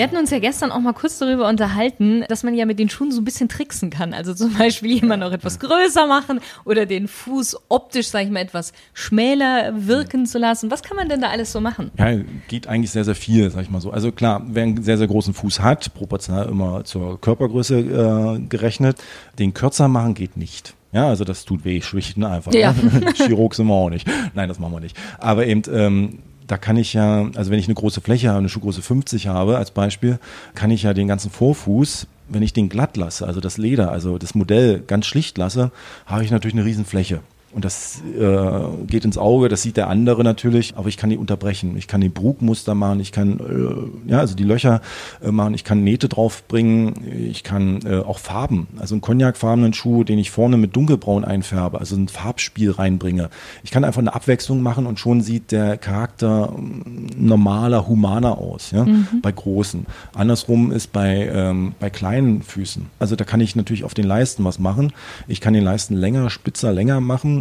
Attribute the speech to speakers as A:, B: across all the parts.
A: Wir hatten uns ja gestern auch mal kurz darüber unterhalten, dass man ja mit den Schuhen so ein bisschen tricksen kann. Also zum Beispiel jemanden auch etwas größer machen oder den Fuß optisch, sag ich mal, etwas schmäler wirken zu lassen. Was kann man denn da alles so machen?
B: Ja, geht eigentlich sehr, sehr viel, sag ich mal so. Also klar, wer einen sehr, sehr großen Fuß hat, proportional immer zur Körpergröße äh, gerechnet, den kürzer machen geht nicht. Ja, also das tut weh, schlichten einfach.
A: Ja.
B: Ne? Chirurg sind wir auch nicht. Nein, das machen wir nicht. Aber eben, ähm, da kann ich ja, also wenn ich eine große Fläche habe, eine Schuhgröße 50 habe als Beispiel, kann ich ja den ganzen Vorfuß, wenn ich den glatt lasse, also das Leder, also das Modell ganz schlicht lasse, habe ich natürlich eine Riesenfläche. Und das äh, geht ins Auge, das sieht der andere natürlich, aber ich kann die unterbrechen. Ich kann die Brugmuster machen, ich kann äh, ja also die Löcher äh, machen, ich kann Nähte draufbringen, ich kann äh, auch Farben, also einen cognacfarbenen Schuh, den ich vorne mit dunkelbraun einfärbe, also ein Farbspiel reinbringe. Ich kann einfach eine Abwechslung machen und schon sieht der Charakter ähm, normaler, humaner aus, ja, mhm. bei großen. Andersrum ist bei ähm, bei kleinen Füßen. Also da kann ich natürlich auf den Leisten was machen. Ich kann den Leisten länger, spitzer, länger machen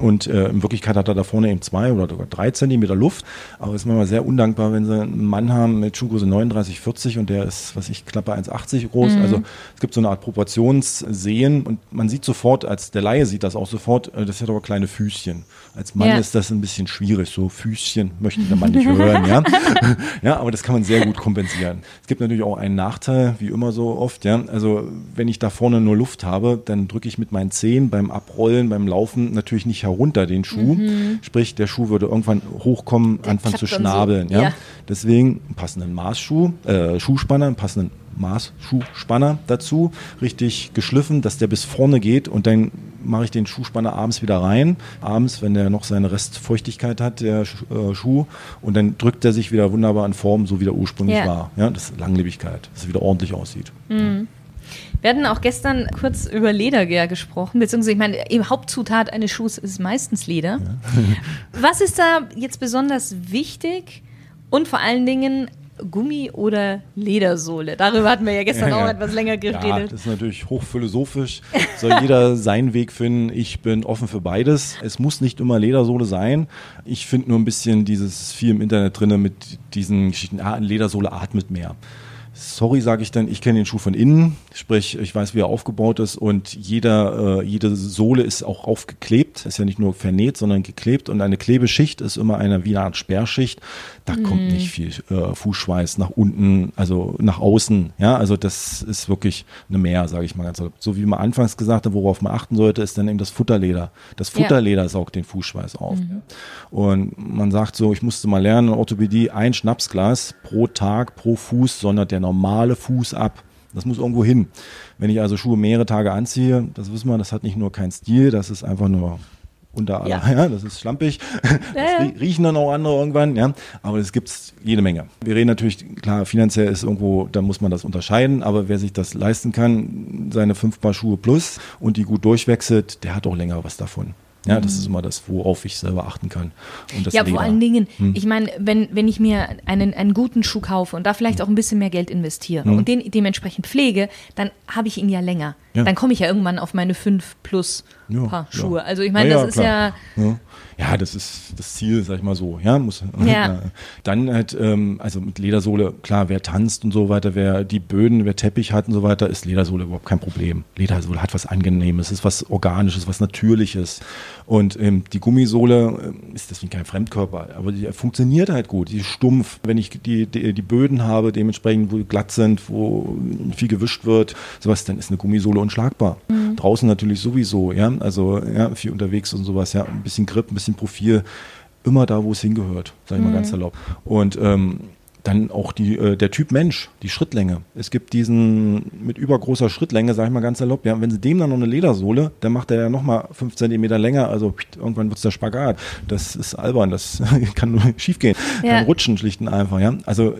B: und äh, in Wirklichkeit hat er da vorne eben zwei oder sogar drei Zentimeter Luft. Aber es ist manchmal sehr undankbar, wenn sie einen Mann haben mit Schuhgröße 39, 40 und der ist, was ich, knappe 1,80 groß. Mhm. Also es gibt so eine Art Proportionssehen und man sieht sofort, als der Laie sieht das auch sofort, äh, das hat aber kleine Füßchen. Als Mann ja. ist das ein bisschen schwierig. So Füßchen möchte der Mann nicht hören, ja. ja, aber das kann man sehr gut kompensieren. Es gibt natürlich auch einen Nachteil, wie immer so oft, ja. Also wenn ich da vorne nur Luft habe, dann drücke ich mit meinen Zehen beim Abrollen, beim Laufen natürlich nicht herunter den Schuh. Mhm. Sprich, der Schuh würde irgendwann hochkommen, der anfangen zu schnabeln. So. Ja? ja? Deswegen einen passenden Maßschuh, äh, Schuhspanner, einen passenden Maßschuhspanner dazu, richtig geschliffen, dass der bis vorne geht und dann mache ich den Schuhspanner abends wieder rein. Abends, wenn der noch seine Restfeuchtigkeit hat, der äh, Schuh, und dann drückt er sich wieder wunderbar in Form, so wie der ursprünglich ja. war. Ja, das ist Langlebigkeit, dass es wieder ordentlich aussieht.
A: Mhm. Wir hatten auch gestern kurz über Leder gesprochen, beziehungsweise ich meine, Hauptzutat eines Schuhs ist meistens Leder. Ja. Was ist da jetzt besonders wichtig und vor allen Dingen Gummi oder Ledersohle? Darüber hatten wir ja gestern ja, ja. auch etwas länger geredet. Ja,
B: das ist natürlich hochphilosophisch. Soll jeder seinen Weg finden. Ich bin offen für beides. Es muss nicht immer Ledersohle sein. Ich finde nur ein bisschen dieses viel im Internet drin mit diesen Geschichten, ah, Ledersohle atmet mehr. Sorry, sage ich dann, ich kenne den Schuh von innen, sprich, ich weiß, wie er aufgebaut ist und jeder, äh, jede Sohle ist auch aufgeklebt, ist ja nicht nur vernäht, sondern geklebt und eine Klebeschicht ist immer eine wie eine Art Sperrschicht. Da mhm. kommt nicht viel äh, Fußschweiß nach unten, also nach außen. Ja, also das ist wirklich eine Mehr, sage ich mal ganz so. So wie man anfangs gesagt hat, worauf man achten sollte, ist dann eben das Futterleder. Das Futterleder ja. saugt den Fußschweiß auf. Mhm. Und man sagt so, ich musste mal lernen in Orthopädie, ein Schnapsglas pro Tag, pro Fuß, sondert der normale Fuß ab. Das muss irgendwo hin. Wenn ich also Schuhe mehrere Tage anziehe, das wissen wir, das hat nicht nur keinen Stil, das ist einfach nur unter aller, ja. ja. das ist schlampig. Ja, das riechen dann auch andere irgendwann, ja. Aber es gibt jede Menge. Wir reden natürlich, klar, finanziell ist irgendwo, da muss man das unterscheiden, aber wer sich das leisten kann, seine fünf Paar Schuhe plus und die gut durchwechselt, der hat auch länger was davon. Ja, das ist immer das, worauf ich selber achten kann.
A: ja, Leder. vor allen Dingen, hm. ich meine, wenn, wenn ich mir einen, einen guten Schuh kaufe und da vielleicht hm. auch ein bisschen mehr Geld investiere hm. und den dementsprechend pflege, dann habe ich ihn ja länger. Ja. Dann komme ich ja irgendwann auf meine fünf plus ja, Paar Schuhe. Ja. Also ich meine, das ist ja,
B: ja. das ist das Ziel, sag ich mal so. Ja, muss. Ja. Dann halt, ähm, also mit Ledersohle, klar, wer tanzt und so weiter, wer die Böden, wer Teppich hat und so weiter, ist Ledersohle überhaupt kein Problem. Ledersohle hat was Angenehmes, ist was Organisches, was Natürliches. Und ähm, die Gummisohle äh, ist deswegen kein Fremdkörper, aber die funktioniert halt gut. Die ist stumpf. Wenn ich die, die, die Böden habe, dementsprechend, wo glatt sind, wo viel gewischt wird, sowas, dann ist eine Gummisohle unschlagbar. Mhm. Draußen natürlich sowieso, ja. Also ja, viel unterwegs und sowas, ja. Ein bisschen Grip, ein bisschen Profil. Immer da, wo es hingehört, sage ich mhm. mal ganz erlaubt. Und ähm, dann auch die, äh, der Typ Mensch, die Schrittlänge. Es gibt diesen mit übergroßer Schrittlänge, sage ich mal ganz erlaubt, ja, wenn sie dem dann noch eine Ledersohle, dann macht er ja nochmal fünf Zentimeter länger, also irgendwann wird es der Spagat. Das ist albern, das kann nur schief gehen. Ja. Kann rutschen schlicht und einfach, ja. Also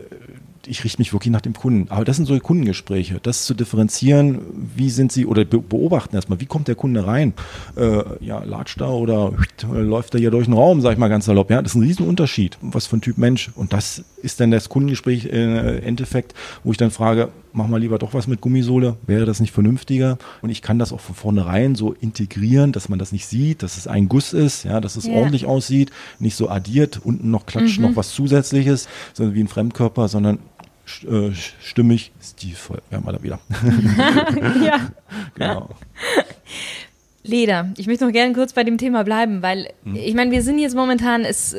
B: ich richte mich wirklich nach dem Kunden. Aber das sind so Kundengespräche, das zu differenzieren, wie sind sie, oder beobachten erstmal, wie kommt der Kunde rein? Äh, ja, latscht da oder läuft er hier durch den Raum, sag ich mal ganz salopp. Ja, das ist ein Riesenunterschied, was für ein Typ Mensch. Und das ist dann das Kundengespräch äh, im Endeffekt, wo ich dann frage, mach mal lieber doch was mit Gummisohle, wäre das nicht vernünftiger? Und ich kann das auch von vornherein so integrieren, dass man das nicht sieht, dass es ein Guss ist, ja, dass es yeah. ordentlich aussieht, nicht so addiert, unten noch klatscht mhm. noch was zusätzliches, sondern wie ein Fremdkörper, sondern äh, stimmig, stilvoll. Ja, mal da wieder.
A: ja. genau. Leder. Ich möchte noch gerne kurz bei dem Thema bleiben, weil hm. ich meine, wir sind jetzt momentan, es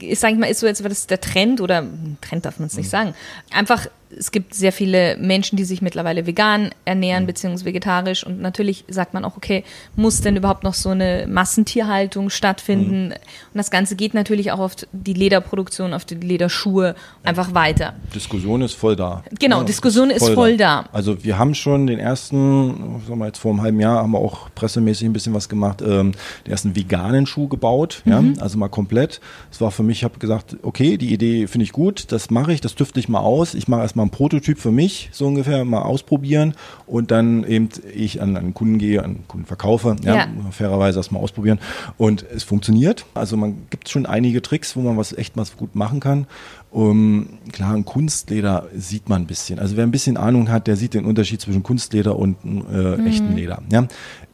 A: ist, sag ich mal, ist so jetzt das der Trend oder Trend darf man es nicht hm. sagen. Einfach es gibt sehr viele Menschen, die sich mittlerweile vegan ernähren mhm. beziehungsweise vegetarisch und natürlich sagt man auch, okay, muss denn überhaupt noch so eine Massentierhaltung stattfinden? Mhm. Und das Ganze geht natürlich auch auf die Lederproduktion, auf die Lederschuhe einfach weiter.
B: Diskussion ist voll da.
A: Genau, ja, Diskussion ist voll, ist voll da.
B: da. Also wir haben schon den ersten, sagen wir jetzt vor einem halben Jahr, haben wir auch pressemäßig ein bisschen was gemacht, ähm, den ersten veganen Schuh gebaut, mhm. ja, also mal komplett. Es war für mich, ich habe gesagt, okay, die Idee finde ich gut, das mache ich, das tüfte ich mal aus. Ich mache erstmal ein Prototyp für mich, so ungefähr, mal ausprobieren und dann eben ich an einen Kunden gehe, an einen Kunden verkaufe, ja, ja. fairerweise erstmal ausprobieren und es funktioniert. Also man gibt schon einige Tricks, wo man was echt was gut machen kann. Um, klar, ein Kunstleder sieht man ein bisschen. Also wer ein bisschen Ahnung hat, der sieht den Unterschied zwischen Kunstleder und äh, mhm. echten Leder. Ja?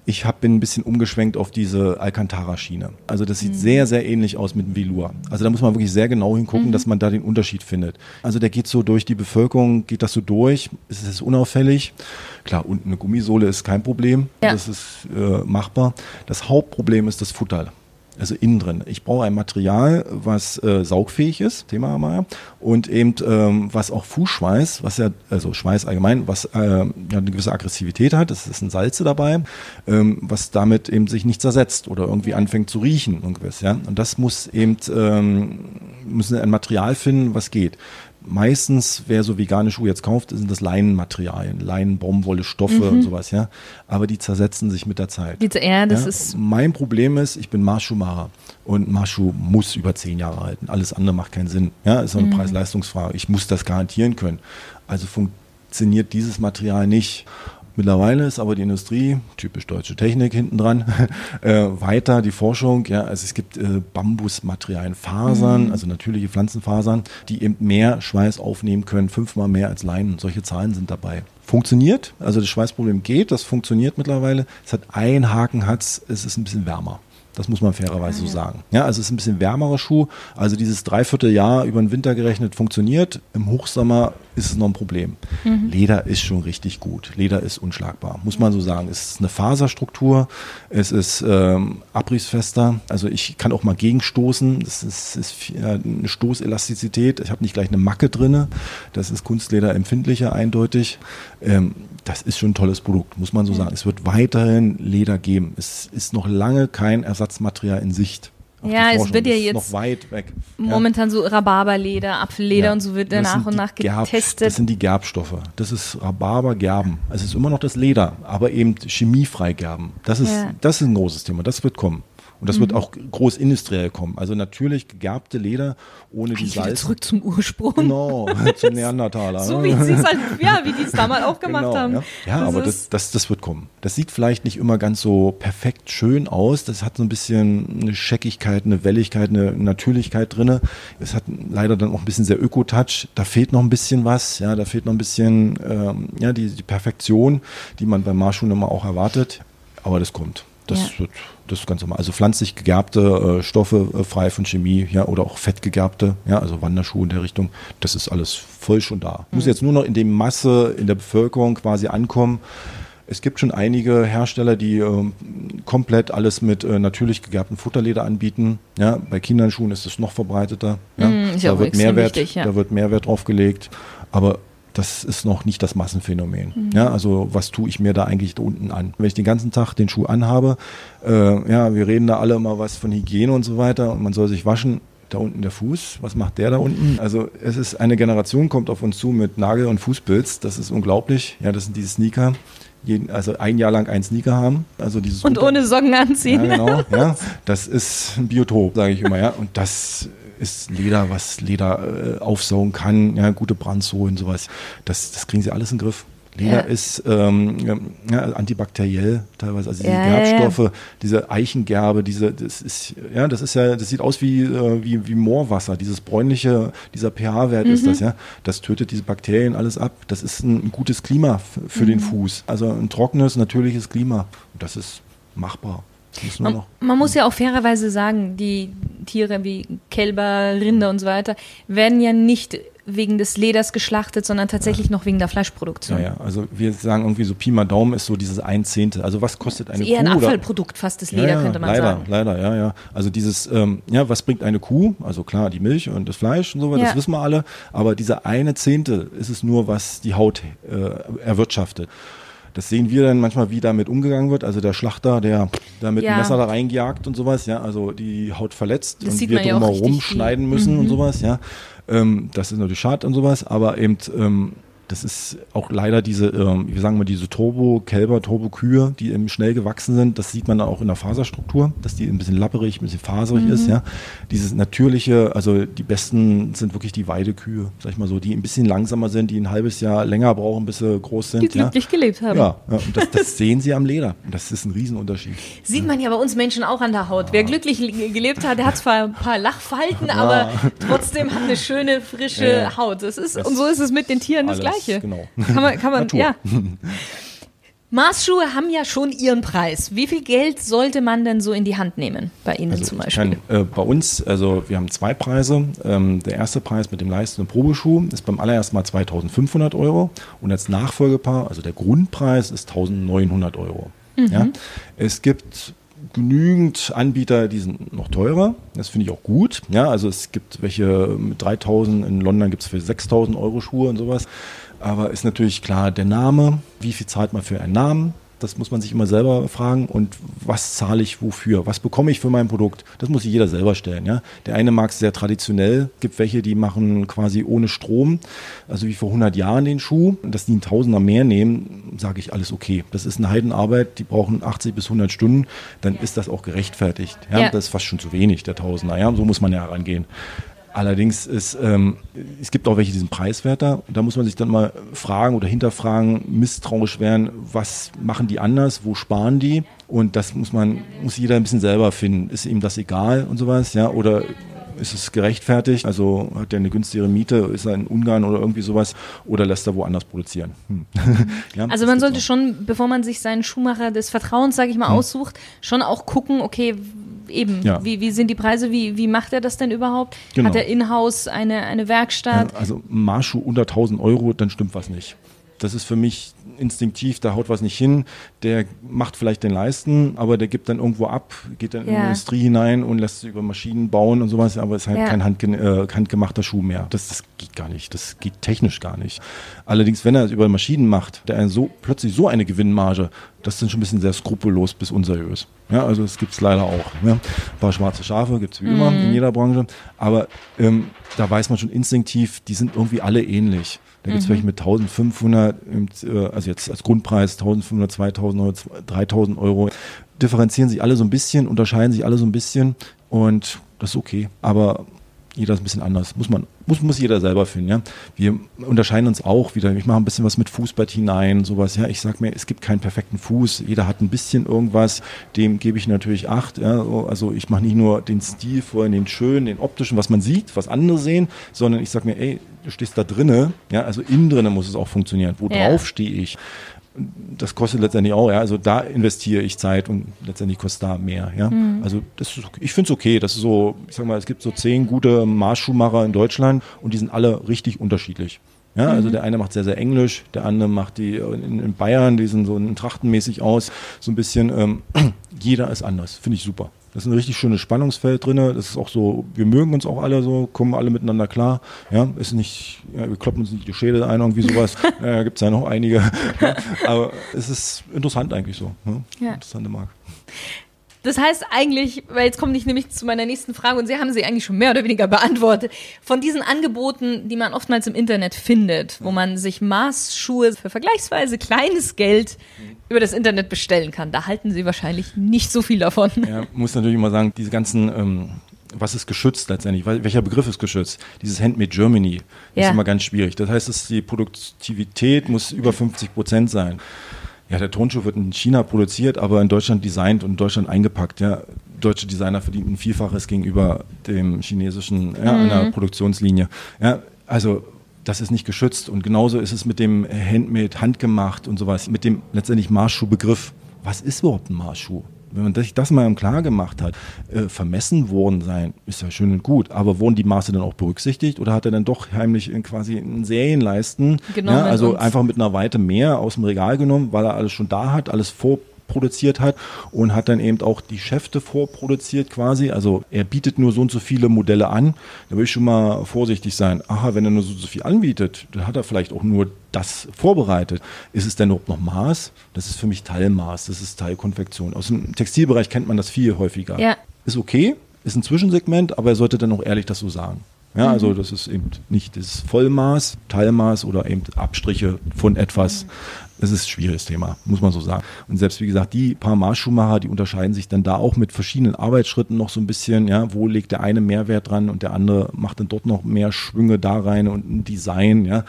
B: Ich hab, bin ein bisschen umgeschwenkt auf diese Alcantara-Schiene. Also das sieht mhm. sehr, sehr ähnlich aus mit dem Velour. Also da muss man wirklich sehr genau hingucken, mhm. dass man da den Unterschied findet. Also der geht so durch die Bevölkerung, geht das so durch, es ist unauffällig. Klar, unten eine Gummisohle ist kein Problem, ja. das ist äh, machbar. Das Hauptproblem ist das Futter also innen drin. Ich brauche ein Material, was äh, saugfähig ist, Thema haben wir ja, und eben ähm, was auch Fußschweiß, was ja, also Schweiß allgemein, was äh, ja, eine gewisse Aggressivität hat, es ist ein Salze dabei, ähm, was damit eben sich nicht zersetzt oder irgendwie anfängt zu riechen irgendwas, ja. Und das muss eben, ähm, müssen ein Material finden, was geht meistens, wer so vegane Schuhe jetzt kauft, sind das Leinenmaterialien, Leinen, Baumwolle, Stoffe mhm. und sowas, ja. Aber die zersetzen sich mit der Zeit.
A: Ja, das
B: ja?
A: ist
B: mein Problem ist, ich bin Marschuhmacher und Marschuh muss über zehn Jahre halten. Alles andere macht keinen Sinn. Ja, ist eine mhm. Preis-Leistungsfrage. Ich muss das garantieren können. Also funktioniert dieses Material nicht. Mittlerweile ist aber die Industrie, typisch deutsche Technik hinten dran, äh, weiter die Forschung. Ja, also es gibt äh, Bambusmaterialien, Fasern, mhm. also natürliche Pflanzenfasern, die eben mehr Schweiß aufnehmen können, fünfmal mehr als Leinen. Solche Zahlen sind dabei. Funktioniert, also das Schweißproblem geht, das funktioniert mittlerweile. Es hat einen Haken, hat's, es ist ein bisschen wärmer. Das muss man fairerweise so sagen. Ja, also es ist ein bisschen wärmerer Schuh. Also dieses Dreivierteljahr über den Winter gerechnet funktioniert. Im Hochsommer ist es noch ein Problem. Mhm. Leder ist schon richtig gut. Leder ist unschlagbar, muss man so sagen. Es ist eine Faserstruktur, es ist ähm, abrissfester. Also ich kann auch mal gegenstoßen. Das ist, ist eine Stoßelastizität. Ich habe nicht gleich eine Macke drinne. Das ist Kunstleder empfindlicher eindeutig. Ähm, das ist schon ein tolles Produkt, muss man so sagen. Es wird weiterhin Leder geben. Es ist noch lange kein Ersatzmaterial in Sicht.
A: Ja, es wird ja jetzt
B: noch weit weg.
A: Momentan ja. so Rhabarberleder, Apfelleder ja. und so wird nach und nach getestet.
B: Gerb, das sind die Gerbstoffe. Das ist Rhabarber, Gerben. Es ist immer noch das Leder, aber eben chemiefrei Gerben. Das ist, ja. das ist ein großes Thema. Das wird kommen. Und das mhm. wird auch groß industriell kommen. Also natürlich gegerbte Leder ohne die Salz.
A: zurück zum Ursprung.
B: Genau, zum Neandertaler.
A: so wie sie es halt, ja, wie die es damals auch gemacht genau, haben.
B: Ja, ja das aber das, das, das wird kommen. Das sieht vielleicht nicht immer ganz so perfekt schön aus. Das hat so ein bisschen eine Scheckigkeit, eine Welligkeit, eine Natürlichkeit drinne. Es hat leider dann auch ein bisschen sehr Öko-Touch. Da fehlt noch ein bisschen was. Ja, da fehlt noch ein bisschen ähm, ja, die, die Perfektion, die man beim Marschuhen immer auch erwartet. Aber das kommt. Das wird das ist ganz normal. Also pflanzlich gegerbte äh, Stoffe äh, frei von Chemie, ja, oder auch fettgegerbte, ja, also Wanderschuhe in der Richtung. Das ist alles voll schon da. Mhm. Muss jetzt nur noch in die Masse in der Bevölkerung quasi ankommen. Es gibt schon einige Hersteller, die äh, komplett alles mit äh, natürlich gegerbtem Futterleder anbieten. Ja, bei Kinderschuhen ist es noch verbreiteter. Ja. Mm, da, wird Mehrwert, wichtig, ja. da wird Mehrwert drauf gelegt. Aber das ist noch nicht das Massenphänomen. Mhm. Ja, also was tue ich mir da eigentlich da unten an? Wenn ich den ganzen Tag den Schuh anhabe, äh, ja, wir reden da alle immer was von Hygiene und so weiter und man soll sich waschen. Da unten der Fuß, was macht der da unten? Also es ist eine Generation kommt auf uns zu mit Nagel- und Fußpilz, das ist unglaublich. Ja, das sind diese Sneaker, jeden, also ein Jahr lang einen Sneaker haben. Also dieses
A: und ohne Socken anziehen.
B: Ja, genau. Ja, das ist ein Biotop, sage ich immer. Ja, und das ist Leder, was Leder äh, aufsaugen kann, ja, gute Brandsohlen, sowas. Das, das kriegen sie alles in den Griff. Leder ja. ist ähm, ja, antibakteriell teilweise, also diese ja, Gerbstoffe, diese Eichengerbe, diese, das ist, ja, das ist ja, das sieht aus wie, äh, wie, wie Moorwasser, dieses bräunliche, dieser pH-Wert mhm. ist das, ja. Das tötet diese Bakterien alles ab. Das ist ein, ein gutes Klima für mhm. den Fuß. Also ein trockenes, natürliches Klima. Und das ist machbar.
A: Man, man, muss ja auch fairerweise sagen, die Tiere wie Kälber, Rinder und so weiter werden ja nicht wegen des Leders geschlachtet, sondern tatsächlich ja. noch wegen der Fleischproduktion.
B: Ja, ja, also wir sagen irgendwie so Pi mal Daumen ist so dieses ein Zehntel. Also was kostet eine
A: das ist
B: Kuh?
A: Eher ein Abfallprodukt, fast das Leder,
B: ja, ja,
A: könnte man
B: leider,
A: sagen.
B: Leider, ja, ja. Also dieses, ähm, ja, was bringt eine Kuh? Also klar, die Milch und das Fleisch und so, das wissen wir alle. Aber dieser eine Zehntel ist es nur, was die Haut äh, erwirtschaftet. Das sehen wir dann manchmal, wie damit umgegangen wird. Also der Schlachter, der da mit
A: Ja.
B: dem Messer da reingejagt und sowas, ja, also die Haut verletzt
A: Das
B: und wir
A: ja
B: drumherum schneiden müssen
A: Mhm.
B: und sowas, ja. Ähm, das ist natürlich schade und sowas, aber eben, ähm, das ist auch leider diese, ähm, wie sagen wir, diese Turbo-Kälber, Turbo-Kühe, die eben schnell gewachsen sind. Das sieht man dann auch in der Faserstruktur, dass die ein bisschen lapperig, ein bisschen faserig ist,
A: Mhm.
B: ja. Dieses natürliche, also die besten sind wirklich die Weidekühe, sag ich mal so, die ein bisschen langsamer sind, die ein halbes Jahr länger brauchen, bis sie groß sind.
A: Die
B: ja.
A: glücklich gelebt haben.
B: Ja, ja und das, das sehen sie am Leder. Und Das ist ein Riesenunterschied.
A: Sieht man ja bei uns Menschen auch an der Haut. Wer glücklich le- gelebt hat, der hat zwar ein paar Lachfalten, aber trotzdem hat eine schöne, frische
B: Ja, ja.
A: Haut. Das ist,
B: Das
A: und so ist es mit den Tieren das
B: Alles,
A: Gleiche.
B: genau.
A: Kann man, kann man, ja. Maßschuhe haben ja schon ihren Preis. Wie viel Geld sollte man denn so in die Hand nehmen? Bei Ihnen
B: Also
A: zum Beispiel.
B: kann, äh, bei uns, also wir haben zwei Preise. Ähm, der erste Preis mit dem Leisten- und Probeschuh ist beim allerersten Mal 2500 Euro und als Nachfolgepaar, also der Grundpreis ist 1900 Euro. Ja? Es gibt genügend Anbieter, die sind noch teurer. Das finde ich auch gut. Ja, also es gibt welche mit 3000, in London gibt es für 6000 Euro Schuhe und sowas. Aber ist natürlich klar, der Name, wie viel zahlt man für einen Namen? Das muss man sich immer selber fragen. Und was zahle ich wofür? Was bekomme ich für mein Produkt? Das muss sich jeder selber stellen. Ja? Der eine mag es sehr traditionell. gibt welche, die machen quasi ohne Strom, also wie vor 100 Jahren den Schuh. Dass die einen Tausender mehr nehmen, sage ich alles okay. Das ist eine Heidenarbeit. Die brauchen 80 bis 100 Stunden. Dann ist das auch gerechtfertigt. Ja?
A: Ja.
B: Das ist fast schon zu wenig, der Tausender. Ja? So muss man ja herangehen. Allerdings ist, ähm, es gibt auch welche, die sind preiswerter. Da muss man sich dann mal fragen oder hinterfragen, misstrauisch werden, was machen die anders, wo sparen die? Und das muss man, muss jeder ein bisschen selber finden. Ist ihm das egal und sowas, ja? Oder ist es gerechtfertigt? Also hat er eine günstigere Miete, ist er in Ungarn oder irgendwie sowas? Oder lässt er woanders produzieren? Hm. ja,
A: Also man sollte
B: auch.
A: schon, bevor man sich seinen Schuhmacher des Vertrauens, sage ich mal, aussucht, schon auch gucken, okay, eben,
B: Ja.
A: wie, wie sind die Preise, wie, wie macht er das denn überhaupt?
B: Genau.
A: Hat er in-house eine, eine Werkstatt?
B: Ja, also ein Marschschuh unter 1000 Euro, dann stimmt was nicht. Das ist für mich instinktiv, da haut was nicht hin. Der macht vielleicht den Leisten, aber der gibt dann irgendwo ab, geht dann in die
A: Ja.
B: Industrie hinein und lässt sich über Maschinen bauen und sowas, aber es ist halt
A: Ja.
B: kein handge äh, handgemachter Schuh mehr. Das, das geht gar nicht, das geht technisch gar nicht. Allerdings, wenn er es über Maschinen macht, der einen so plötzlich so eine Gewinnmarge, das ist dann schon ein bisschen sehr skrupellos bis unseriös. Ja, also das gibt es leider auch. Ne? Ein paar schwarze Schafe gibt es wie immer in jeder Branche, aber ähm, da weiß man schon instinktiv, die sind irgendwie alle ähnlich. Da gibt es welche mit 1500, ähm, äh, also jetzt als Grundpreis 1500, 2000 Euro, 3000 Euro. Differenzieren sich alle so ein bisschen, unterscheiden sich alle so ein bisschen und das ist okay. Aber jeder ist ein bisschen anders. Muss man, muss, muss jeder selber finden, ja. Wir unterscheiden uns auch wieder. Ich mache ein bisschen was mit Fußbett hinein, sowas, ja. Ich sag mir, es gibt keinen perfekten Fuß. Jeder hat ein bisschen irgendwas. Dem gebe ich natürlich Acht, ja. So, Also ich mache nicht nur den Stil vorhin, den schönen, den optischen, was man sieht, was andere sehen, sondern ich sag mir, ey, du stehst da drinne, ja. Also innen drinnen muss es auch funktionieren. Wo
A: Ja.
B: drauf stehe ich? Das kostet letztendlich auch, ja. Also da investiere ich Zeit und letztendlich kostet da mehr, ja. Also das ist, ich finde es okay. Das ist so, ich sag mal, es gibt so zehn gute Marschschuhmacher in Deutschland und die sind alle richtig unterschiedlich. Ja, also der eine macht sehr, sehr englisch, der andere macht die in, in Bayern, die sind so trachtenmäßig aus, so ein bisschen, ähm, jeder ist anders, finde ich super. Das ist ein richtig schönes Spannungsfeld drin. Das ist auch so, wir mögen uns auch alle so, kommen alle miteinander klar. Ja, ist nicht, ja, wir kloppen uns nicht die Schädel ein, irgendwie sowas. ja, gibt es ja noch einige. Ja, aber es ist interessant eigentlich so. Ne?
A: Ja.
B: Interessante Mark.
A: Das heißt eigentlich, weil jetzt komme ich nämlich zu meiner nächsten Frage und Sie haben sie eigentlich schon mehr oder weniger beantwortet. Von diesen Angeboten, die man oftmals im Internet findet, wo man sich Maßschuhe für vergleichsweise kleines Geld über das Internet bestellen kann, da halten Sie wahrscheinlich nicht so viel davon.
B: Ja, muss natürlich immer sagen, diese ganzen, ähm, was ist geschützt letztendlich? Wel- Welcher Begriff ist geschützt? Dieses Handmade Germany
A: Ja.
B: ist immer ganz schwierig. Das heißt, dass die Produktivität muss über 50 Prozent sein. Ja, der Tonschuh wird in China produziert, aber in Deutschland designt und in Deutschland eingepackt. Ja, deutsche Designer verdienen ein Vielfaches gegenüber dem chinesischen ja, einer Produktionslinie. Ja, also das ist nicht geschützt und genauso ist es mit dem Handmade, handgemacht und sowas, mit dem letztendlich Marschschuhbegriff. Was ist überhaupt ein Marschschuh? Wenn man sich das mal im Klar gemacht hat, äh, vermessen worden sein, ist ja schön und gut, aber wurden die Maße dann auch berücksichtigt oder hat er dann doch heimlich in quasi einen Serienleisten, ja, also einfach mit einer Weite mehr aus dem Regal genommen, weil er alles schon da hat, alles vor produziert hat und hat dann eben auch die Schäfte vorproduziert quasi. Also er bietet nur so und so viele Modelle an. Da will ich schon mal vorsichtig sein. Aha, wenn er nur so, so viel anbietet, dann hat er vielleicht auch nur das vorbereitet. Ist es denn überhaupt noch Maß? Das ist für mich Teilmaß, das ist Teilkonfektion. Aus dem Textilbereich kennt man das viel häufiger. Ja. Ist okay, ist ein Zwischensegment, aber er sollte dann auch ehrlich das so sagen. Ja, also mhm. das ist eben nicht das Vollmaß, Teilmaß oder eben Abstriche von etwas. Das ist ein schwieriges Thema, muss man so sagen. Und selbst wie gesagt, die paar Maßschuhmacher, die unterscheiden sich dann da auch mit verschiedenen Arbeitsschritten noch so ein bisschen. Ja, wo legt der eine Mehrwert dran und der andere macht dann dort noch mehr Schwünge da rein und ein Design. Ja,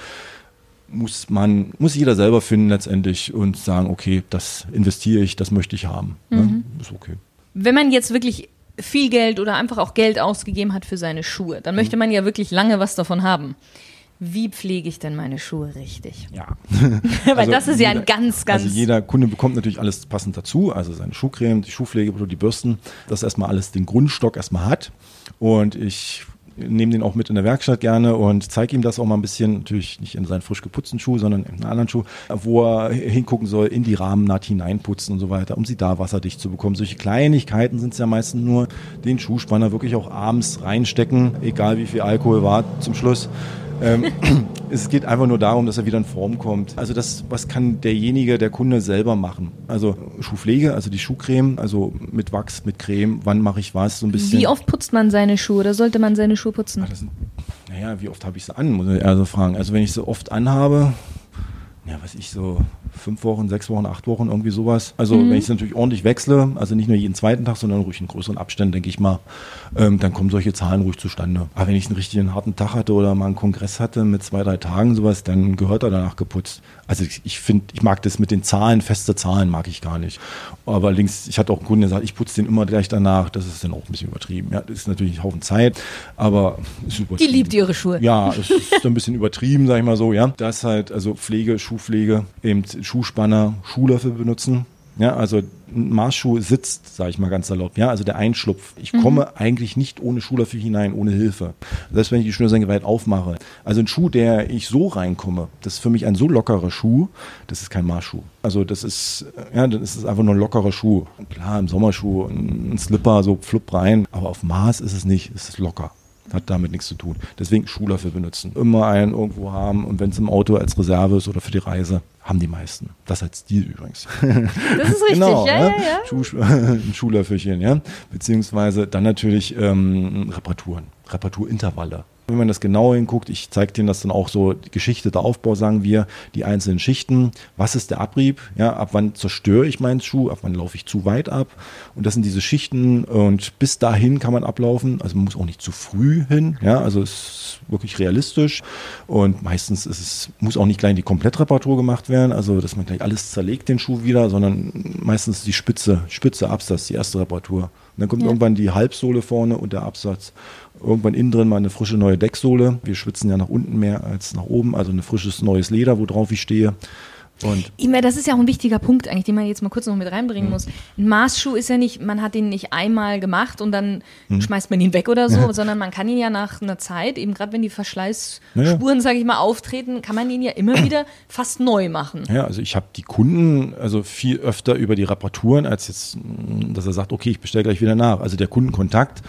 B: muss man, muss jeder selber finden letztendlich und sagen, okay, das investiere ich, das möchte ich haben. Mhm. Ja, ist okay.
A: Wenn man jetzt wirklich viel Geld oder einfach auch Geld ausgegeben hat für seine Schuhe, dann möchte man ja wirklich lange was davon haben. Wie pflege ich denn meine Schuhe richtig?
B: Ja.
A: Weil also das ist jeder, ja ein ganz, ganz.
B: Also jeder Kunde bekommt natürlich alles passend dazu, also seine Schuhcreme, die Schuhpflege, die Bürsten, dass erstmal alles den Grundstock erstmal hat. Und ich nehme den auch mit in der Werkstatt gerne und zeige ihm das auch mal ein bisschen, natürlich nicht in seinen frisch geputzten Schuh, sondern in einen anderen Schuh, wo er hingucken soll, in die Rahmennaht hineinputzen und so weiter, um sie da wasserdicht zu bekommen. Solche Kleinigkeiten sind es ja meistens nur, den Schuhspanner wirklich auch abends reinstecken, egal wie viel Alkohol war zum Schluss. Ähm, es geht einfach nur darum, dass er wieder in Form kommt. Also das, was kann derjenige, der Kunde selber machen? Also Schuhpflege, also die Schuhcreme, also mit Wachs, mit Creme, wann mache ich was, so ein bisschen.
A: Wie oft putzt man seine Schuhe oder sollte man seine Schuhe putzen?
B: Ach, sind, naja, wie oft habe ich sie an, muss ich also fragen. Also wenn ich sie oft anhabe, ja, was ich so, fünf Wochen, sechs Wochen, acht Wochen, irgendwie sowas. Also mhm. wenn ich es natürlich ordentlich wechsle, also nicht nur jeden zweiten Tag, sondern ruhig in größeren Abständen, denke ich mal, ähm, dann kommen solche Zahlen ruhig zustande. Aber wenn ich einen richtigen harten Tag hatte oder mal einen Kongress hatte mit zwei, drei Tagen, sowas, dann gehört er danach geputzt. Also ich, ich finde, ich mag das mit den Zahlen, feste Zahlen mag ich gar nicht. Aber links, ich hatte auch einen Kunden, der sagt, ich putze den immer gleich danach. Das ist dann auch ein bisschen übertrieben. Ja, das ist natürlich ein Haufen Zeit, aber
A: ist übertrieben. Die liebt ihre Schuhe.
B: Ja, es ist ein bisschen übertrieben, sag ich mal so, ja. Das halt, also Pflege, Schuhpflege, eben Schuhspanner, Schuhlöffel benutzen. Ja, also ein Maßschuh sitzt, sage ich mal ganz salopp. Ja, also der Einschlupf. Ich mhm. komme eigentlich nicht ohne Schuhlöffel hinein, ohne Hilfe. Selbst wenn ich die Schnürsenkel weit aufmache. Also ein Schuh, der ich so reinkomme, das ist für mich ein so lockerer Schuh, das ist kein Maßschuh. Also das ist, ja, das ist einfach nur ein lockerer Schuh. Klar, im Sommerschuh, ein Slipper, so flupp rein, aber auf Maß ist es nicht, es ist locker hat damit nichts zu tun. Deswegen Schuhlöffel benutzen. Immer einen irgendwo haben und wenn es im Auto als Reserve ist oder für die Reise, haben die meisten. Das als Stil übrigens.
A: Das ist richtig, genau, ja, ja, ja.
B: Schuh, ein Schuhlöffelchen, ja. Beziehungsweise dann natürlich ähm, Reparaturen, Reparaturintervalle. Wenn man das genau hinguckt, ich zeige Ihnen das dann auch so, die Geschichte der Aufbau, sagen wir, die einzelnen Schichten, was ist der Abrieb, ja, ab wann zerstöre ich meinen Schuh, ab wann laufe ich zu weit ab? Und das sind diese Schichten und bis dahin kann man ablaufen, also man muss auch nicht zu früh hin, ja, also es ist wirklich realistisch. Und meistens ist es, muss auch nicht gleich die Komplettreparatur gemacht werden, also dass man gleich alles zerlegt, den Schuh wieder, sondern meistens die Spitze, Spitze Absatz, die erste Reparatur. Und dann kommt ja. irgendwann die Halbsohle vorne und der Absatz irgendwann innen drin mal eine frische neue Decksohle. Wir schwitzen ja nach unten mehr als nach oben, also ein frisches neues Leder, worauf ich stehe.
A: Und ich meine, das ist ja auch ein wichtiger Punkt eigentlich, den man jetzt mal kurz noch mit reinbringen mhm. muss. Ein Maßschuh ist ja nicht, man hat ihn nicht einmal gemacht und dann mhm. schmeißt man ihn weg oder so, ja. sondern man kann ihn ja nach einer Zeit, eben gerade wenn die Verschleißspuren, ja. sage ich mal, auftreten, kann man ihn ja immer wieder fast neu machen.
B: Ja, also ich habe die Kunden also viel öfter über die Reparaturen, als jetzt, dass er sagt, okay, ich bestelle gleich wieder nach. Also der Kundenkontakt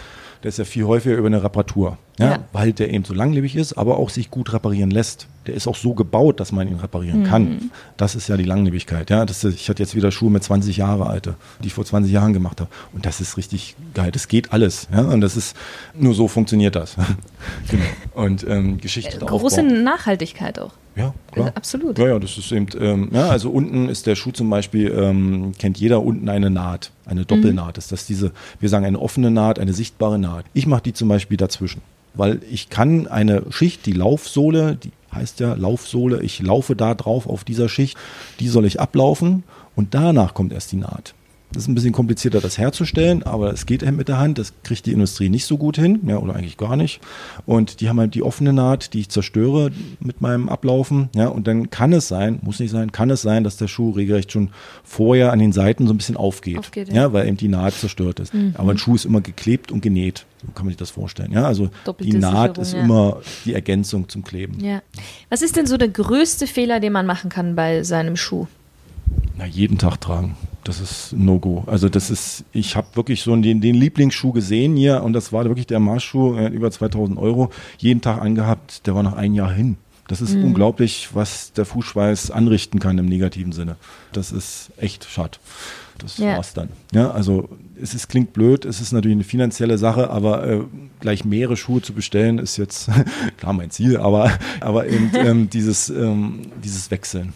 B: der ist ja viel häufiger über eine Reparatur. Ja, ja, Weil der eben so langlebig ist, aber auch sich gut reparieren lässt. Der ist auch so gebaut, dass man ihn reparieren mhm. kann. Das ist ja die Langlebigkeit. Ja, das, ich hatte jetzt wieder Schuhe mit 20 Jahre alte, die ich vor 20 Jahren gemacht habe. Und das ist richtig geil. Das geht alles. Ja, und das ist, nur so funktioniert das. genau. Und ähm, Geschichte.
A: Äh, große Aufbau. Nachhaltigkeit auch.
B: Ja, klar.
A: Absolut.
B: Ja, ja, das ist eben, ähm, ja, also unten ist der Schuh zum Beispiel, ähm, kennt jeder unten eine Naht, eine Doppelnaht. Mhm. Ist das diese, wir sagen eine offene Naht, eine sichtbare Naht. Ich mache die zum Beispiel dazwischen, weil ich kann eine Schicht, die Laufsohle, die heißt ja Laufsohle, ich laufe da drauf auf dieser Schicht, die soll ich ablaufen und danach kommt erst die Naht. Das ist ein bisschen komplizierter, das herzustellen, aber es geht eben mit der Hand. Das kriegt die Industrie nicht so gut hin, ja, oder eigentlich gar nicht. Und die haben halt die offene Naht, die ich zerstöre mit meinem Ablaufen, ja, und dann kann es sein, muss nicht sein, kann es sein, dass der Schuh regelrecht schon vorher an den Seiten so ein bisschen aufgeht,
A: Aufgeht,
B: ja.
A: ja.
B: weil eben die Naht zerstört ist. Aber ein Schuh ist immer geklebt und genäht. So kann man sich das vorstellen, ja. Also
A: Doppelte
B: die Naht
A: Sicherung,
B: ist
A: ja.
B: immer die Ergänzung zum Kleben.
A: Ja. Was ist denn so der größte Fehler, den man machen kann bei seinem Schuh?
B: Na, jeden Tag tragen. Das ist No-Go. Also das ist, ich habe wirklich so den, den Lieblingsschuh gesehen hier und das war wirklich der Marschschuh, über 2000 Euro, jeden Tag angehabt, der war nach ein Jahr hin. Das ist unglaublich, was der Fußschweiß anrichten kann im negativen Sinne. Das ist echt schade. Das
A: Ja.
B: war's dann. Ja, also es ist, klingt blöd, es ist natürlich eine finanzielle Sache, aber äh, gleich mehrere Schuhe zu bestellen ist jetzt klar mein Ziel, aber, aber eben ähm, dieses, ähm, dieses Wechseln.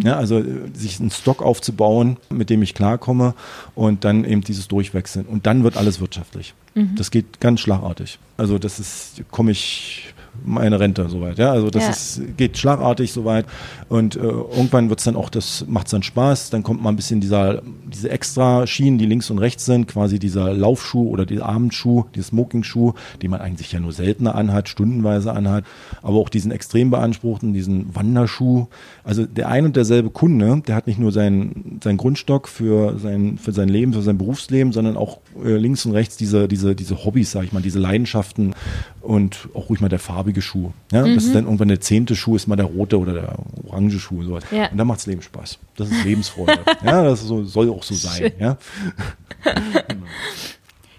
B: Ja, also äh, sich einen Stock aufzubauen, mit dem ich klarkomme und dann eben dieses Durchwechseln. Und dann wird alles wirtschaftlich. Das geht ganz schlagartig. Also das ist, komme ich meine Rente soweit. Ja, also das
A: Ja.
B: ist, geht schlagartig soweit und äh, irgendwann wird's dann auch, das macht's dann Spaß. Dann kommt mal ein bisschen dieser, diese extra Schienen, die links und rechts sind, quasi dieser Laufschuh oder dieser Abendschuh, dieser Smoking-Schuh, den man eigentlich ja nur seltener anhat, stundenweise anhat, aber auch diesen extrem beanspruchten, diesen Wanderschuh. Also der ein und derselbe Kunde, der hat nicht nur seinen, seinen Grundstock für sein, für sein Leben, für sein Berufsleben, sondern auch äh, links und rechts diese, diese, diese Hobbys, sag ich mal, diese Leidenschaften und auch ruhig mal der farbige Schuh. Ja, das ist dann irgendwann der zehnte Schuh, ist mal der rote oder der orange Schuh, sowas.
A: Ja.
B: Und dann macht's Leben Spaß. Das ist Lebensfreude. ja, das so, soll auch so sein.
A: Schön.
B: Ja.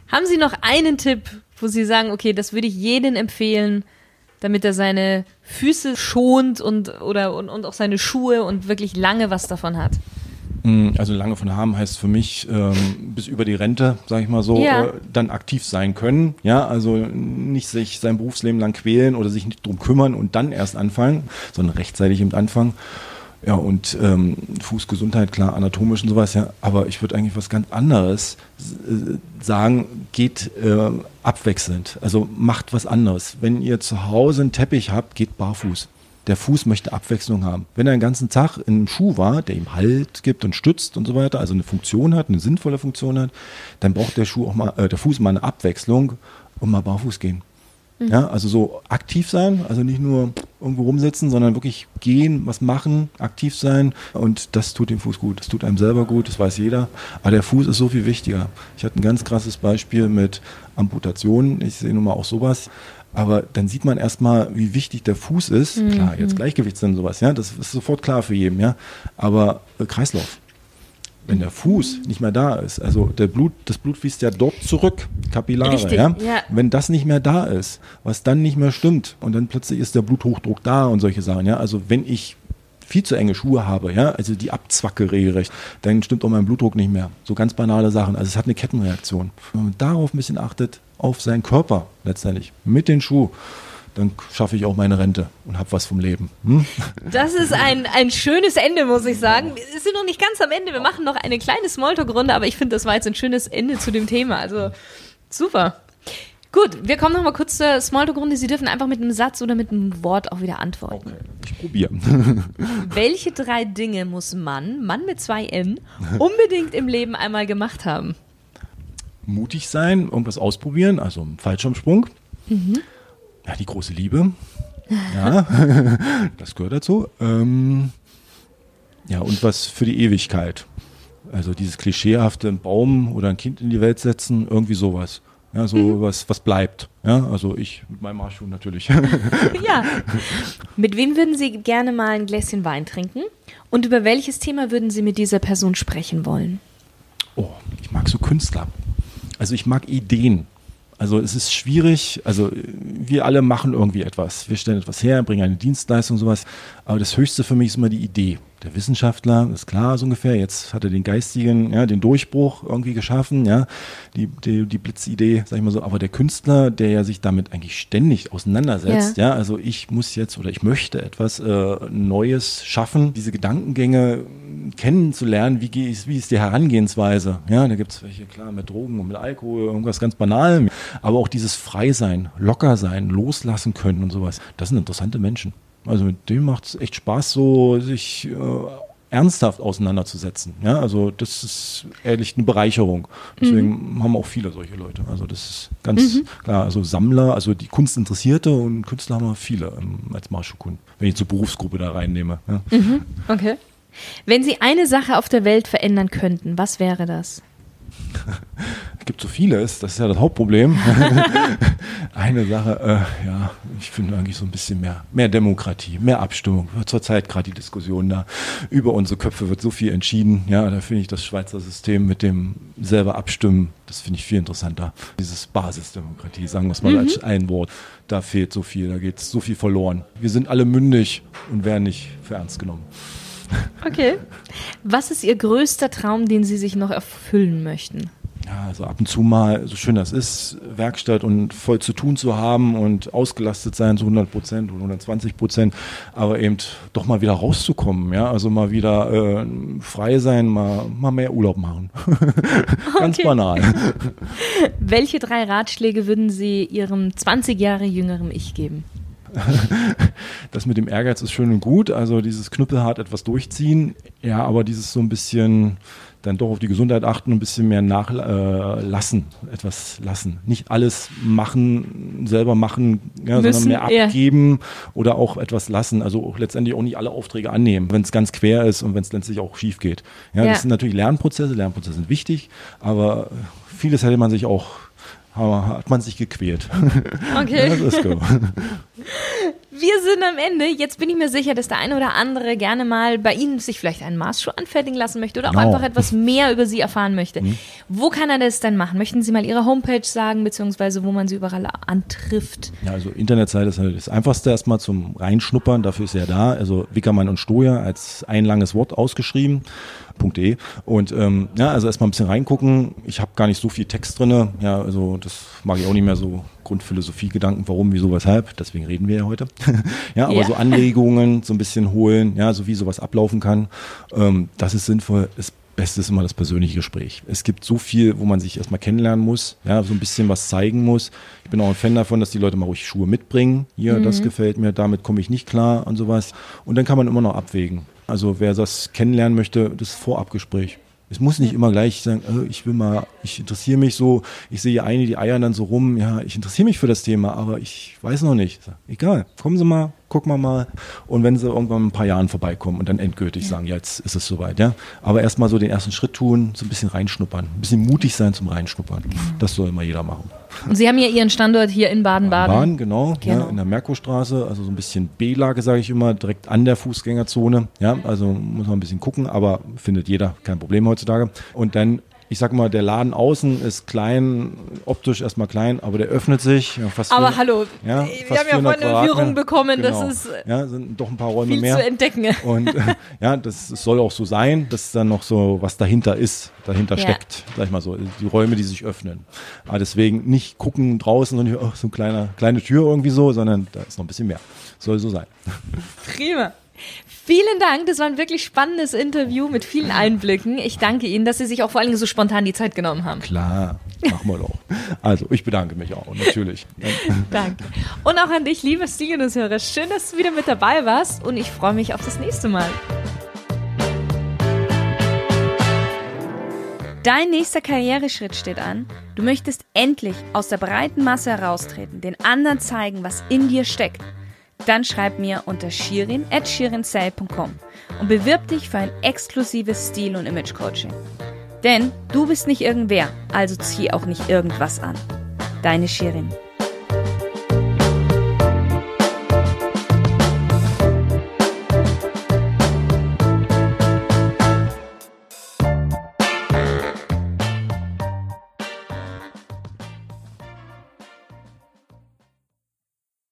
A: Haben Sie noch einen Tipp, wo Sie sagen, okay, das würde ich jedem empfehlen, damit er seine Füße schont und, oder, und, und auch seine Schuhe und wirklich lange was davon hat?
B: Mm, Also lange von haben heißt für mich ähm, bis über die Rente, sage ich mal so,
A: Ja.
B: äh, dann aktiv sein können. Ja, also nicht sich sein Berufsleben lang quälen oder sich nicht drum kümmern und dann erst anfangen, sondern rechtzeitig im Anfang. Ja, und ähm, Fußgesundheit, klar, anatomisch und sowas, ja. Aber ich würde eigentlich was ganz anderes äh, sagen, geht äh, abwechselnd. Also macht was anderes. Wenn ihr zu Hause einen Teppich habt, geht barfuß. Der Fuß möchte Abwechslung haben. Wenn er den ganzen Tag in einem Schuh war, der ihm Halt gibt und stützt und so weiter, also eine Funktion hat, eine sinnvolle Funktion hat, dann braucht der Schuh auch mal, äh, der Fuß mal eine Abwechslung und mal barfuß gehen. Ja, also so aktiv sein, also nicht nur irgendwo rumsitzen, sondern wirklich gehen, was machen, aktiv sein und das tut dem Fuß gut. Das tut einem selber gut, das weiß jeder. Aber der Fuß ist so viel wichtiger. Ich hatte ein ganz krasses Beispiel mit Amputationen. Ich sehe nun mal auch sowas. Aber dann sieht man erstmal, wie wichtig der Fuß ist. Klar, jetzt Gleichgewichtssinn und sowas, ja, das ist sofort klar für jeden, ja. Aber äh, Kreislauf. Wenn der Fuß nicht mehr da ist, also der Blut, das Blut fließt ja dort zurück, Kapillare,
A: Richtig,
B: ja?
A: ja.
B: Wenn das nicht mehr da ist, was dann nicht mehr stimmt und dann plötzlich ist der Bluthochdruck da und solche Sachen, ja, also wenn ich viel zu enge Schuhe habe, ja, also die abzwacke regelrecht, dann stimmt auch mein Blutdruck nicht mehr. So ganz banale Sachen. Also es hat eine Kettenreaktion. Wenn man darauf ein bisschen achtet, auf seinen Körper letztendlich, mit den Schuh, dann schaffe ich auch meine Rente und habe was vom Leben. Hm?
A: Das ist ein, ein schönes Ende, muss ich sagen. Wir sind noch nicht ganz am Ende. Wir machen noch eine kleine Smalltalk-Runde, aber ich finde, das war jetzt ein schönes Ende zu dem Thema. Also super. Gut, wir kommen noch mal kurz zur Smalltalk-Runde. Sie dürfen einfach mit einem Satz oder mit einem Wort auch wieder antworten.
B: Ich probiere.
A: Welche drei Dinge muss Mann, Mann mit zwei N, unbedingt im Leben einmal gemacht haben?
B: Mutig sein, irgendwas ausprobieren, also Fallschirmsprung. Ja, die große Liebe. Ja, das gehört dazu. Ähm, ja, und was für die Ewigkeit. Also dieses klischeehafte, einen Baum oder ein Kind in die Welt setzen, irgendwie sowas. Ja, so was, was bleibt. Ja, also ich mit meinem Marschschuh natürlich.
A: Ja. Mit wem würden Sie gerne mal ein Gläschen Wein trinken? Und über welches Thema würden Sie mit dieser Person sprechen wollen?
B: Oh, ich mag so Künstler. Also ich mag Ideen. Also es ist schwierig, also wir alle machen irgendwie etwas. Wir stellen etwas her, bringen eine Dienstleistung, sowas. Aber das Höchste für mich ist immer die Idee. Der Wissenschaftler, ist klar so ungefähr, jetzt hat er den geistigen, ja, den Durchbruch irgendwie geschaffen, ja, die, die, die Blitzidee, sag ich mal so. Aber der Künstler, der ja sich damit eigentlich ständig auseinandersetzt, ja, also ich muss jetzt oder ich möchte etwas äh, Neues schaffen, diese Gedankengänge kennenzulernen, wie, geh ich, wie ist die Herangehensweise. Ja, da gibt es welche, klar, mit Drogen und mit Alkohol, irgendwas ganz Banalem. Aber auch dieses Freisein, locker sein, loslassen können und sowas. Das sind interessante Menschen. Also mit dem macht es echt Spaß, so sich äh, ernsthaft auseinanderzusetzen. Ja, also das ist ehrlich eine Bereicherung. Deswegen mhm. haben auch viele solche Leute. Also das ist ganz mhm. klar. Also Sammler, also die Kunstinteressierte und Künstler haben wir viele ähm, als Marschkunden, wenn ich zur Berufsgruppe da reinnehme. Ja.
A: Mhm. Okay. Wenn Sie eine Sache auf der Welt verändern könnten, was wäre das?
B: Es gibt so vieles, das ist ja das Hauptproblem. Eine Sache, äh, ja, ich finde eigentlich so ein bisschen mehr, mehr Demokratie, mehr Abstimmung. Zurzeit gerade die Diskussion da über unsere Köpfe wird so viel entschieden. Ja, da finde ich das Schweizer System mit dem selber Abstimmen, das finde ich viel interessanter. Dieses Basisdemokratie, sagen wir es mal mhm. als ein Wort, da fehlt so viel, da geht so viel verloren. Wir sind alle mündig und werden nicht für ernst genommen.
A: Okay. Was ist Ihr größter Traum, den Sie sich noch erfüllen möchten?
B: Ja, also ab und zu mal, so schön das ist, Werkstatt und voll zu tun zu haben und ausgelastet sein zu 100 Prozent oder 120 Prozent, aber eben doch mal wieder rauszukommen, ja, also mal wieder äh, frei sein, mal, mal mehr Urlaub machen. Ganz okay. banal.
A: Welche drei Ratschläge würden Sie Ihrem 20 Jahre jüngeren Ich geben?
B: das mit dem Ehrgeiz ist schön und gut, also dieses knüppelhart etwas durchziehen, ja, aber dieses so ein bisschen dann doch auf die Gesundheit achten und ein bisschen mehr nachlassen, äh, etwas lassen. Nicht alles machen, selber machen, ja, Müssen, sondern mehr abgeben ja. oder auch etwas lassen. Also auch letztendlich auch nicht alle Aufträge annehmen, wenn es ganz quer ist und wenn es letztlich auch schief geht. Ja, ja, das sind natürlich Lernprozesse, Lernprozesse sind wichtig, aber vieles hätte man sich auch hat man sich gequält.
A: Okay. Ja, das ist gut. Wir sind am Ende. Jetzt bin ich mir sicher, dass der eine oder andere gerne mal bei Ihnen sich vielleicht einen Maßschuh anfertigen lassen möchte oder auch genau. einfach etwas mehr über Sie erfahren möchte. Mhm. Wo kann er das denn machen? Möchten Sie mal Ihre Homepage sagen, beziehungsweise wo man Sie überall antrifft?
B: Ja, also Internetseite ist halt das Einfachste erstmal zum Reinschnuppern. Dafür ist er da. Also Wickermann und Stoja als ein langes Wort ausgeschrieben. .de und ähm, ja, also erstmal ein bisschen reingucken. Ich habe gar nicht so viel Text drin. Ja, also das mag ich auch nicht mehr so Grundphilosophie, Gedanken, warum, wieso, weshalb. Deswegen reden wir ja heute. ja, aber ja. so Anregungen so ein bisschen holen, ja, so wie sowas ablaufen kann. Ähm, das ist sinnvoll. Das Beste ist immer das persönliche Gespräch. Es gibt so viel, wo man sich erstmal kennenlernen muss, ja, so ein bisschen was zeigen muss. Ich bin auch ein Fan davon, dass die Leute mal ruhig Schuhe mitbringen. Hier, mhm. das gefällt mir, damit komme ich nicht klar und sowas. Und dann kann man immer noch abwägen. Also wer das kennenlernen möchte, das Vorabgespräch. Es muss nicht immer gleich sagen, oh, ich will mal, ich interessiere mich so, ich sehe eine, die eiern dann so rum, ja, ich interessiere mich für das Thema, aber ich weiß noch nicht. Egal, kommen Sie mal, gucken wir mal. Und wenn Sie irgendwann ein paar Jahren vorbeikommen und dann endgültig ja. sagen, ja, jetzt ist es soweit, ja. Aber erstmal so den ersten Schritt tun, so ein bisschen reinschnuppern, ein bisschen mutig sein zum Reinschnuppern. Das soll immer jeder machen.
A: Und Sie haben ja Ihren Standort hier in Baden-Baden. Baden,
B: genau, genau. Ja, in der Merkurstraße, also so ein bisschen B-Lage, sage ich immer, direkt an der Fußgängerzone. Ja, also muss man ein bisschen gucken, aber findet jeder kein Problem heutzutage. Und dann ich sag mal, der Laden außen ist klein, optisch erstmal klein, aber der öffnet sich.
A: Ja, aber 400, hallo, ja, wir haben ja vorhin eine Führung bekommen, genau. das ist
B: ja, sind doch ein paar Räume
A: viel
B: mehr.
A: zu entdecken.
B: Und ja, das, das, soll auch so sein, dass dann noch so was dahinter ist, dahinter ja. steckt, sag ich mal so, die Räume, die sich öffnen. Aber deswegen nicht gucken draußen und oh, so eine kleine, kleine Tür irgendwie so, sondern da ist noch ein bisschen mehr. Soll so sein.
A: Prima. Vielen Dank, das war ein wirklich spannendes Interview mit vielen Einblicken. Ich danke Ihnen, dass Sie sich auch vor allen Dingen so spontan die Zeit genommen haben.
B: Klar, machen wir doch. Also, ich bedanke mich auch, natürlich.
A: Danke. Und auch an dich, liebe Stilgenusshörer. Schön, dass du wieder mit dabei warst und ich freue mich auf das nächste Mal. Dein nächster Karriereschritt steht an. Du möchtest endlich aus der breiten Masse heraustreten, den anderen zeigen, was in dir steckt dann schreib mir unter shirin at shirinsale.com und bewirb dich für ein exklusives Stil- und Image-Coaching. Denn du bist nicht irgendwer, also zieh auch nicht irgendwas an. Deine Shirin.